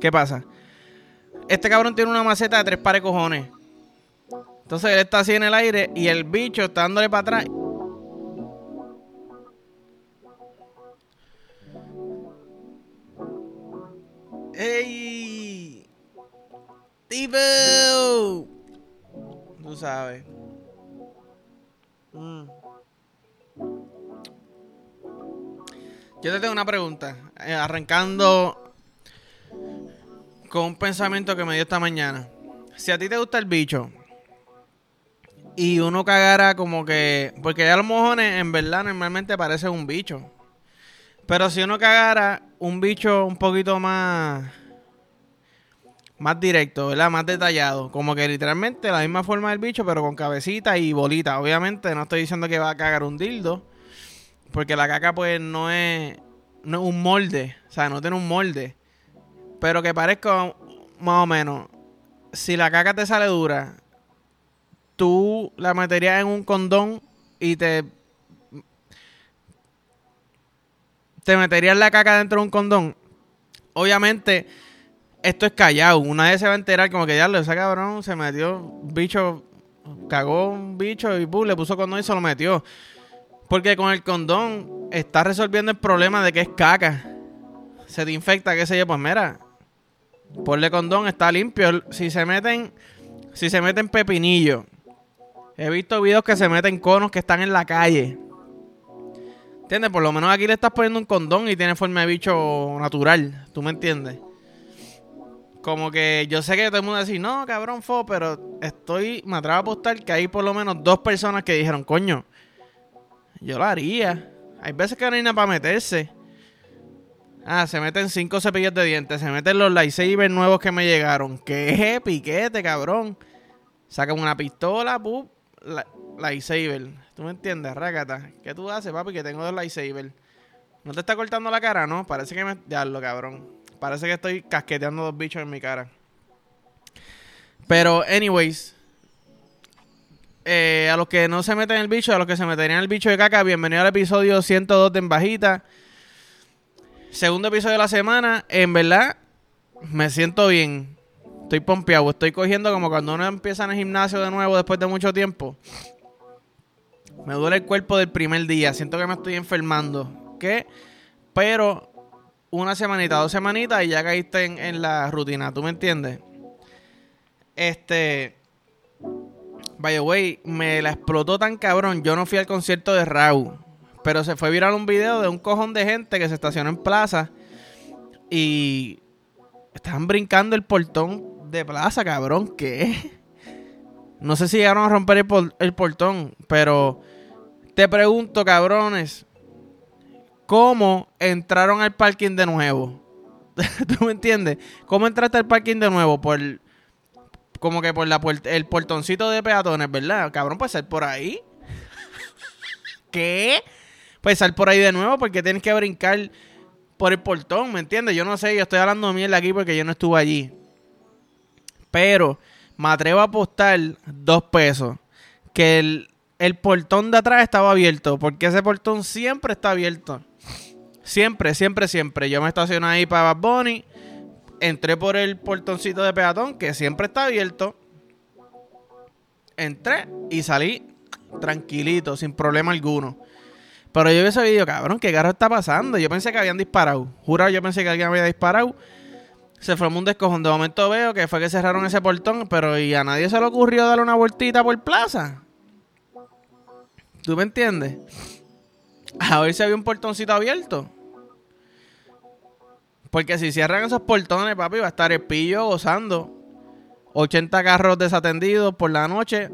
¿Qué pasa? Este cabrón tiene una maceta de tres pares de cojones. Entonces él está así en el aire y el bicho está dándole para atrás. ¡Ey! ¡Tipo! Tú sabes. Mm. Yo te tengo una pregunta. eh, arrancando con un pensamiento que me dio esta mañana. Si a ti te gusta el bicho y uno cagara como que. Porque ya los mojones en verdad normalmente parecen un bicho. Pero si uno cagara un bicho un poquito más. Más directo, ¿verdad? Más detallado. Como que literalmente la misma forma del bicho, pero con cabecita y bolita. Obviamente no estoy diciendo que va a cagar un dildo. Porque la caca, pues, no es, no es un molde. O sea, no tiene un molde. Pero que parezca más o menos. Si la caca te sale dura, tú la meterías en un condón y te. Te meterías la caca dentro de un condón. Obviamente, esto es callado. Una vez se va a enterar, como que ya lo ese cabrón se metió un bicho. Cagó un bicho y le puso condón y se lo metió. Porque con el condón está resolviendo el problema de que es caca. Se te infecta, qué sé yo, pues mira. Ponle condón, está limpio. Si se meten, si se meten pepinillo. He visto videos que se meten conos que están en la calle. ¿Entiendes? Por lo menos aquí le estás poniendo un condón y tiene forma de bicho natural. ¿Tú me entiendes? Como que yo sé que todo el mundo decir, no, cabrón, fo, pero estoy, me atrevo a apostar que hay por lo menos dos personas que dijeron, coño, yo lo haría. Hay veces que no hay nada para meterse. Ah, se meten cinco cepillos de dientes. Se meten los lightsabers nuevos que me llegaron. ¿Qué piquete, cabrón? Sacan una pistola, pup, la, lightsaber. ¿Tú me entiendes? Rácata. ¿Qué tú haces, papi? Que tengo dos lightsabers. ¿No te está cortando la cara, no? Parece que me... Diablo, cabrón. Parece que estoy casqueteando dos bichos en mi cara. Pero, anyways... Eh, a los que no se meten en el bicho, a los que se meterían el bicho de caca, bienvenido al episodio 102 de En Bajita. Segundo episodio de la semana. En verdad, me siento bien. Estoy pompeado. Estoy cogiendo como cuando uno empieza en el gimnasio de nuevo después de mucho tiempo. Me duele el cuerpo del primer día. Siento que me estoy enfermando. ¿Qué? Pero una semanita, dos semanitas y ya caíste en, en la rutina. ¿Tú me entiendes? Este. By the way, me la explotó tan cabrón. Yo no fui al concierto de Raúl. Pero se fue viral un video de un cojón de gente que se estacionó en plaza. Y estaban brincando el portón de plaza, cabrón. ¿Qué? No sé si llegaron a romper el, por- el portón. Pero te pregunto, cabrones. ¿Cómo entraron al parking de nuevo? ¿Tú me entiendes? ¿Cómo entraste al parking de nuevo? Por como que por la el portoncito de peatones, ¿verdad? Cabrón, pues sal por ahí. ¿Qué? Pues sal por ahí de nuevo porque tienes que brincar por el portón, ¿me entiendes? Yo no sé, yo estoy hablando mierda aquí porque yo no estuve allí. Pero me atrevo a apostar dos pesos que el, el portón de atrás estaba abierto porque ese portón siempre está abierto. Siempre, siempre, siempre. Yo me estacioné ahí para Bad Bunny entré por el portoncito de peatón, que siempre está abierto. Entré y salí tranquilito, sin problema alguno. Pero yo vi ese video, cabrón, ¿qué carro está pasando? Yo pensé que habían disparado. Jurado, yo pensé que alguien había disparado. Se formó un descojón. De momento veo que fue que cerraron ese portón, pero y a nadie se le ocurrió darle una vueltita por plaza. ¿Tú me entiendes? A ver si había un portoncito abierto. Porque si cierran esos portones, papi, va a estar el pillo gozando. 80 carros desatendidos por la noche.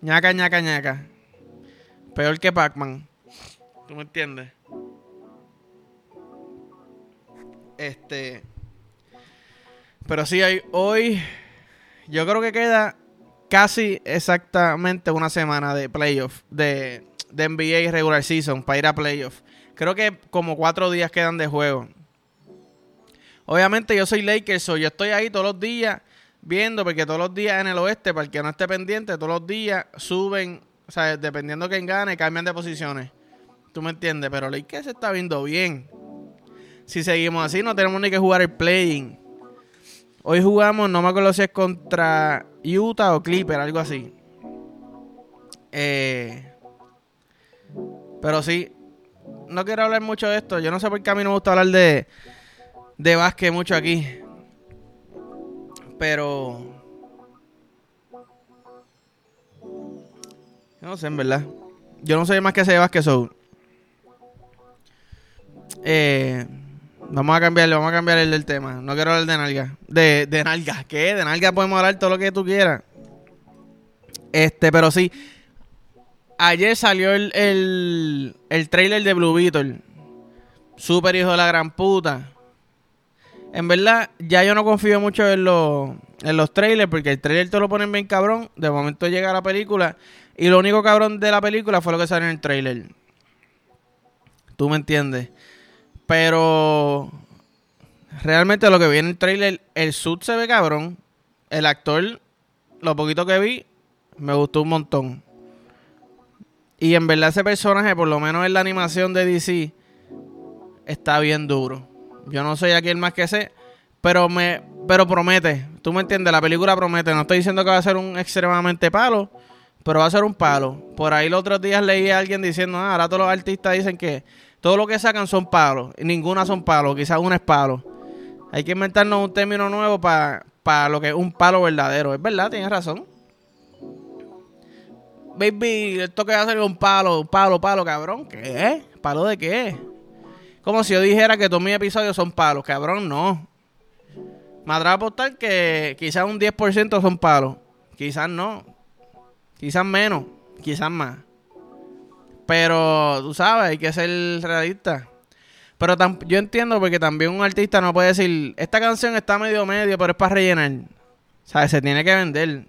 ñaca, ñaca, ñaca. Peor que Pac-Man. ¿Tú me entiendes? Este. Pero sí, hoy. Yo creo que queda casi exactamente una semana de playoff. De, de NBA regular season para ir a playoff. Creo que como cuatro días quedan de juego. Obviamente yo soy Lakers, so yo estoy ahí todos los días viendo, porque todos los días en el oeste, para el que no esté pendiente, todos los días suben, o sea, dependiendo quién gane, cambian de posiciones. ¿Tú me entiendes? Pero Lakers se está viendo bien. si seguimos así, no tenemos ni que jugar el playing. Hoy jugamos, no me acuerdo si es contra Utah o Clipper, algo así. Eh, pero sí, no quiero hablar mucho de esto. Yo no sé por qué a mí no me gusta hablar de, de básquet mucho aquí. Pero... No sé, en verdad. Yo no sé más que sé de básquet. Eh, vamos a cambiarle, vamos a cambiar el del tema. No quiero hablar de nalga. De, de nalga, ¿qué? De nalga podemos hablar todo lo que tú quieras. Este, pero sí. Ayer salió el, el, el trailer de Blue Beetle. Super hijo de la gran puta. En verdad, ya yo no confío mucho en los, en los trailers porque el trailer te lo ponen bien cabrón. De momento llega la película y lo único cabrón de la película fue lo que sale en el trailer. ¿Tú me entiendes? Pero realmente lo que vi en el trailer, el suit se ve cabrón. El actor, lo poquito que vi, me gustó un montón. Y en verdad ese personaje, por lo menos en la animación de DC, está bien duro. Yo no soy aquí el más que sé, pero me pero promete. Tú me entiendes, la película promete. No estoy diciendo que va a ser un extremadamente palo, pero va a ser un palo. Por ahí los otros días leí a alguien diciendo, ah, ahora todos los artistas dicen que todo lo que sacan son palos. Y ninguna son palos, quizás una es palo. Hay que inventarnos un término nuevo para lo que es un palo verdadero. Es verdad, tienes razón. Baby, esto que va a ser un palo, palo, palo, cabrón. ¿Qué? ¿Palo de qué? Como si yo dijera que todos mis episodios son palos, cabrón, no. Me atrevo a apostar que quizás un 10% son palos. Quizás no. Quizás menos. Quizás más. Pero tú sabes, hay que ser realista. Pero yo entiendo porque también un artista no puede decir, esta canción está medio medio, pero es para rellenar. ¿Sabes? Se tiene que vender.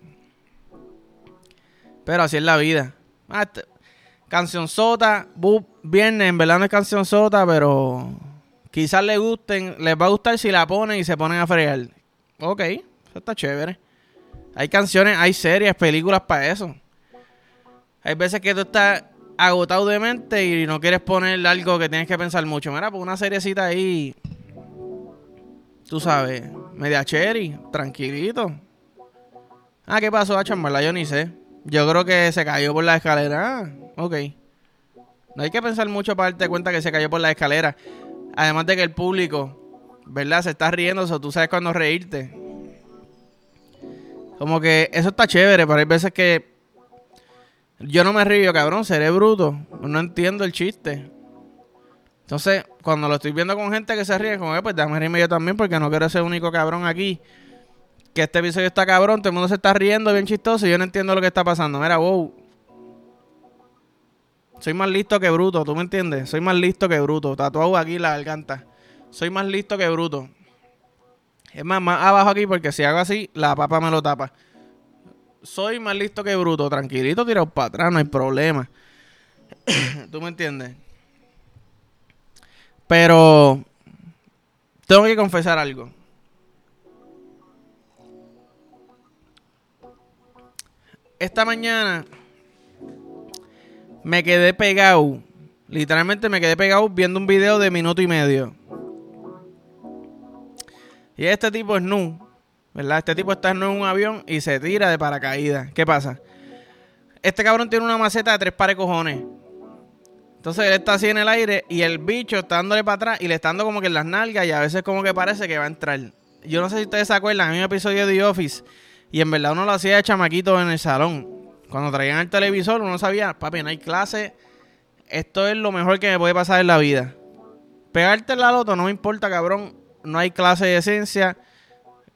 Pero así es la vida. Ah, este, canción sota, viernes, en verdad no es canción sota, pero quizás les gusten, les va a gustar si la ponen y se ponen a fregar. Ok, eso está chévere. Hay canciones, hay series, películas para eso. Hay veces que tú estás agotado de mente y no quieres poner algo que tienes que pensar mucho. Mira, pues una seriecita ahí, tú sabes, media cherry, tranquilito. Ah, ¿qué pasó, a Yo ni sé. Yo creo que se cayó por la escalera. Ah, ok. No hay que pensar mucho para darte cuenta que se cayó por la escalera. Además de que el público, ¿verdad? Se está riendo, o tú sabes cuándo reírte. Como que eso está chévere, pero hay veces que yo no me río, cabrón, seré bruto. No entiendo el chiste. Entonces, cuando lo estoy viendo con gente que se ríe, como, pues déjame reírme yo también porque no quiero ser el único cabrón aquí que este episodio está cabrón, todo el mundo se está riendo bien chistoso y yo no entiendo lo que está pasando. Mira, wow. Soy más listo que bruto, ¿tú me entiendes? Soy más listo que bruto. Tatuado aquí la garganta. Soy más listo que bruto. Es más, más abajo aquí porque si hago así, la papa me lo tapa. Soy más listo que bruto. Tranquilito, tirado para atrás, no hay problema. ¿Tú me entiendes? Pero tengo que confesar algo. esta mañana me quedé pegado. Literalmente me quedé pegado viendo un video de minuto y medio. Y este tipo es nu, ¿verdad? Este tipo está en un avión y se tira de paracaídas. ¿Qué pasa? Este cabrón tiene una maceta de tres pares cojones. Entonces él está así en el aire y el bicho está dándole para atrás y le está dando como que en las nalgas y a veces como que parece que va a entrar. Yo no sé si ustedes se acuerdan, en un episodio de The Office y en verdad uno lo hacía de chamaquito en el salón. Cuando traían el televisor, uno sabía, papi, no hay clase. Esto es lo mejor que me puede pasar en la vida. Pegarte la loto no me importa, cabrón. No hay clase de esencia.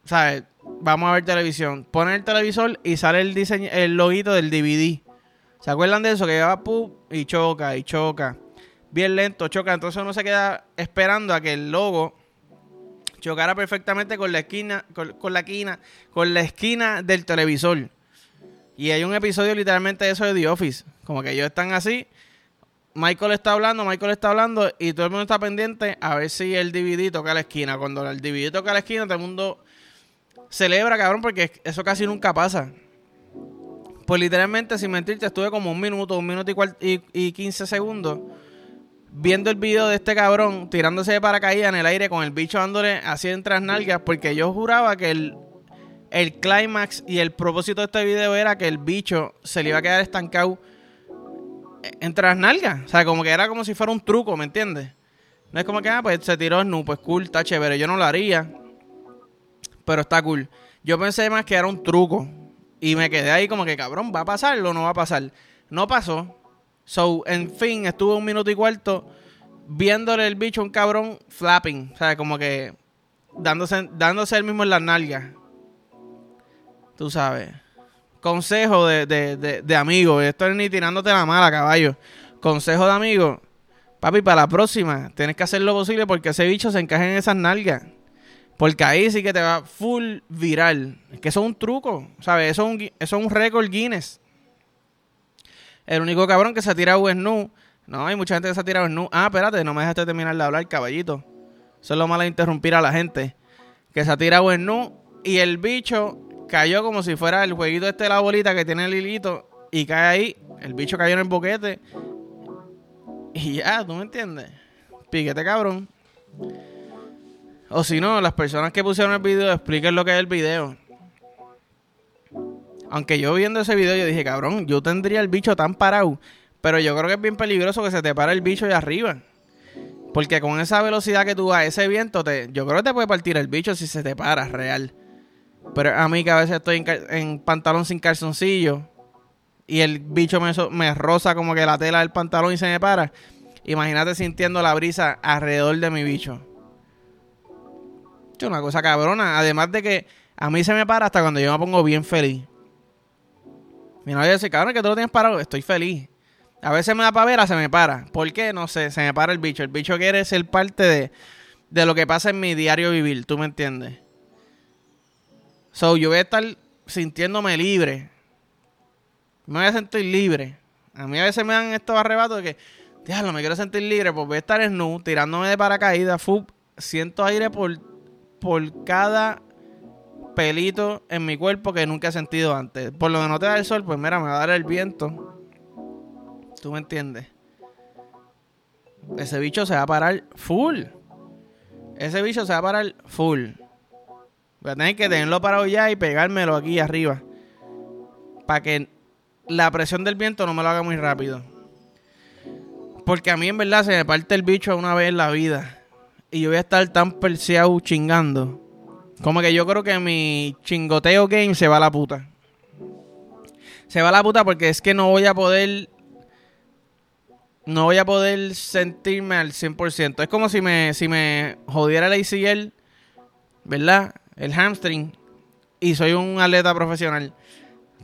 ¿Sabes? Vamos a ver televisión. Poner el televisor y sale el diseño, el loguito del DVD. ¿Se acuerdan de eso? Que va ¡pum! y choca y choca. Bien lento, choca. Entonces uno se queda esperando a que el logo chocara perfectamente con la esquina, con, la esquina, con la esquina del televisor. Y hay un episodio literalmente de eso de The Office. Como que ellos están así. Michael está hablando, Michael está hablando y todo el mundo está pendiente a ver si el DVD toca la esquina. Cuando el DVD toca la esquina, todo el mundo celebra, cabrón, porque eso casi nunca pasa. Pues literalmente, sin mentirte, estuve como un minuto, un minuto y, y, y 15 segundos viendo el video de este cabrón tirándose de paracaídas en el aire con el bicho dándole así entre las nalgas, porque yo juraba que el, el clímax y el propósito de este video era que el bicho se le iba a quedar estancado entre las nalgas. O sea, como que era como si fuera un truco, ¿me entiendes? No es como que, ah, pues se tiró no, pues cool, está chévere. Yo no lo haría, pero está cool. Yo pensé más que era un truco. Y me quedé ahí como que, cabrón, ¿va a pasar o no va a pasar? No pasó. So, en fin, estuve un minuto y cuarto viéndole el bicho a un cabrón flapping. O sea, como que dándose, dándose el mismo en las nalgas. Tú sabes. Consejo de, de, de, de amigo. Esto es ni tirándote la mala, caballo. Consejo de amigo. Papi, para la próxima, tienes que hacer lo posible porque ese bicho se encaje en esas nalgas. Porque ahí sí que te va full viral. Es que eso es un truco, ¿sabes? Eso es un, es un récord Guinness. El único cabrón que se ha tirado es nu. No, hay mucha gente que se ha tirado nu. Ah, espérate, no me dejaste terminar de hablar, caballito. Eso es lo malo de interrumpir a la gente. Que se ha tirado en nu y el bicho cayó como si fuera el jueguito este de la bolita que tiene el hilito y cae ahí. El bicho cayó en el boquete. Y ya, ¿tú me entiendes? Piquete cabrón. O si no, las personas que pusieron el video expliquen lo que es el video. Aunque yo viendo ese video yo dije, cabrón, yo tendría el bicho tan parado. Pero yo creo que es bien peligroso que se te pare el bicho de arriba. Porque con esa velocidad que tú vas, ese viento, te, yo creo que te puede partir el bicho si se te para, real. Pero a mí que a veces estoy en, pantalón sin calzoncillo y el bicho me, me roza como que la tela del pantalón y se me para. Imagínate sintiendo la brisa alrededor de mi bicho. Es una cosa cabrona. Además de que a mí se me para hasta cuando yo me pongo bien feliz. Mi novia dice, cabrón, que tú lo tienes parado. Estoy feliz. A veces me da pavera, se me para. ¿Por qué? No sé, se me para el bicho. El bicho quiere ser parte de, de lo que pasa en mi diario vivir, ¿tú me entiendes? So, yo voy a estar sintiéndome libre. Me voy a sentir libre. A mí a veces me dan estos arrebatos de que, diablo, me quiero sentir libre, pues voy a estar en nu, tirándome de paracaídas, fup, siento aire por, por cada pelito en mi cuerpo que nunca he sentido antes. Por lo que no te da el sol, pues mira, me va a dar el viento. ¿Tú me entiendes? Ese bicho se va a parar full. Ese bicho se va a parar full. Voy a tener que tenerlo parado ya y pegármelo aquí arriba. Para que la presión del viento no me lo haga muy rápido. Porque a mí en verdad se me parte el bicho una vez en la vida. Y yo voy a estar tan perseado chingando. Como que yo creo que mi chingoteo game se va a la puta. Se va a la puta porque es que no voy a poder no voy a poder sentirme al 100%. Es como si me, si me jodiera el ACL, ¿verdad? El hamstring, y soy un atleta profesional.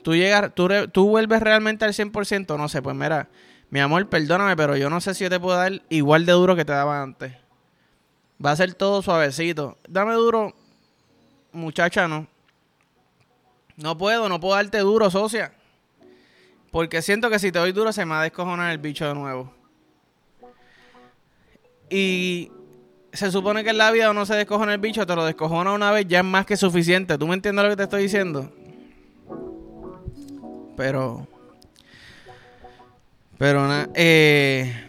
Tú, llegas, tú, tú vuelves realmente al 100%, no sé, pues mira, mi amor, perdóname, pero yo no sé si yo te puedo dar igual de duro que te daba antes. Va a ser todo suavecito. Dame duro, muchacha, no. No puedo, no puedo darte duro, socia. Porque siento que si te doy duro se me va a descojonar el bicho de nuevo. Y se supone que en la vida uno se descojona el bicho, te lo descojona una vez, ya es más que suficiente. ¿Tú me entiendes lo que te estoy diciendo? Pero. Pero nada. Eh.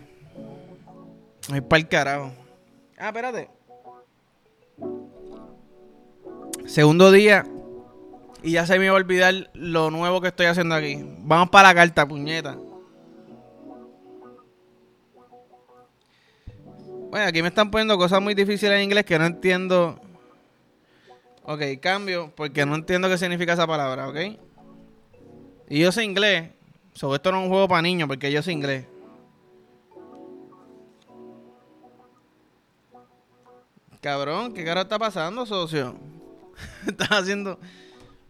Es para el carajo. Ah, espérate. Segundo día y ya se me iba a olvidar lo nuevo que estoy haciendo aquí. Vamos para la carta, puñeta. Bueno, aquí me están poniendo cosas muy difíciles en inglés que no entiendo. Ok, cambio, porque no entiendo qué significa esa palabra, ¿ok? Y yo sé inglés. Sobre esto no es un juego para niños, porque yo sé inglés. Cabrón, ¿qué cara está pasando, socio? Estás haciendo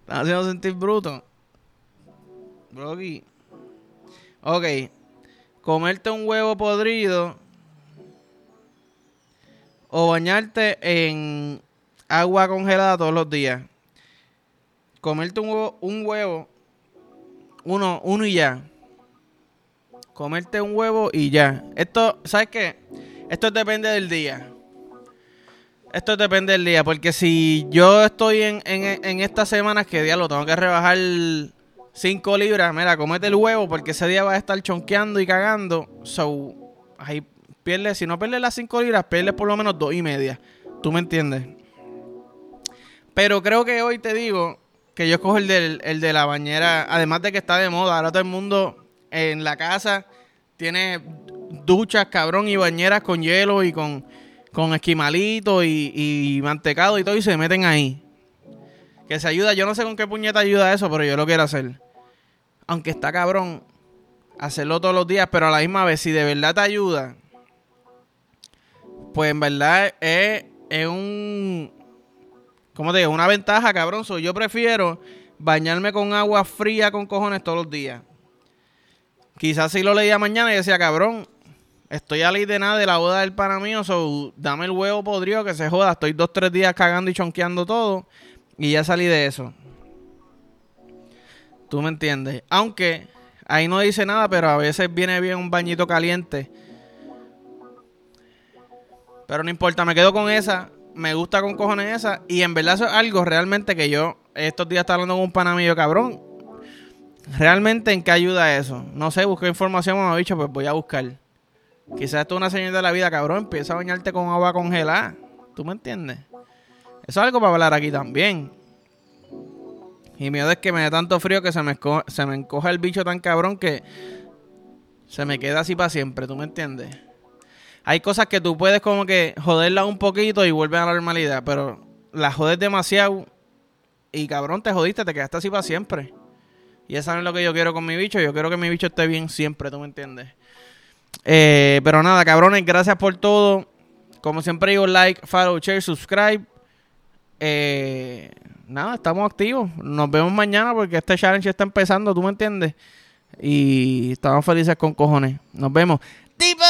haciendo sentir bruto. Brocky. Ok. Comerte un huevo podrido. O bañarte en agua congelada todos los días. Comerte un huevo, un huevo. Uno, uno y ya. Comerte un huevo y ya. Esto, ¿sabes qué? Esto depende del día. Esto depende del día, porque si yo estoy en, en, estas semanas que día lo tengo que rebajar 5 libras, mira, comete el huevo porque ese día va a estar chonqueando y cagando. So, ahí pierdes, si no pierdes las 5 libras, pierdes por lo menos dos y media. ¿Tú me entiendes? Pero creo que hoy te digo que yo escojo el, el de la bañera, además de que está de moda, ahora todo el mundo en la casa tiene duchas, cabrón, y bañeras con hielo y con, con esquimalito y, mantecado y todo, y se meten ahí. Que se ayuda, yo no sé con qué puñeta ayuda eso, pero yo lo quiero hacer. Aunque está cabrón hacerlo todos los días, pero a la misma vez, si de verdad te ayuda, pues en verdad es, un. ¿Cómo te digo? Una ventaja, cabrón. yo prefiero bañarme con agua fría con cojones todos los días. Quizás si lo leía mañana y decía, cabrón, estoy a ley de nada de la boda del pana mío, so dame el huevo podrido que se joda. Estoy dos, tres días cagando y chonqueando todo y ya salí de eso. ¿Tú me entiendes? Aunque ahí no dice nada, pero a veces viene bien un bañito caliente pero no importa, me quedo con esa. Me gusta con cojones esa. Y en verdad eso es algo realmente que yo estos días estaba hablando con un pana cabrón. ¿Realmente en qué ayuda eso? No sé, busqué información, me ha dicho, pues voy a buscar. Quizás esto es una señal de la vida, cabrón. Empieza a bañarte con agua congelada. ¿Tú me entiendes? Eso es algo para hablar aquí también. Y miedo es que me dé tanto frío que se me, se me encoja el bicho tan cabrón que se me queda así para siempre. ¿Tú me entiendes? hay cosas que tú puedes como que joderla un poquito y vuelven a la normalidad, pero la jodes demasiado y cabrón, te jodiste, te quedaste así para siempre. Y eso es lo que yo quiero con mi bicho, yo quiero que mi bicho esté bien siempre, ¿tú me entiendes? Eh, pero nada, cabrones, gracias por todo. Como siempre digo, like, follow, share, subscribe. Eh, nada, estamos activos. Nos vemos mañana porque este challenge está empezando, ¿tú me entiendes? Y estamos felices con cojones. Nos vemos. ¡Tipo!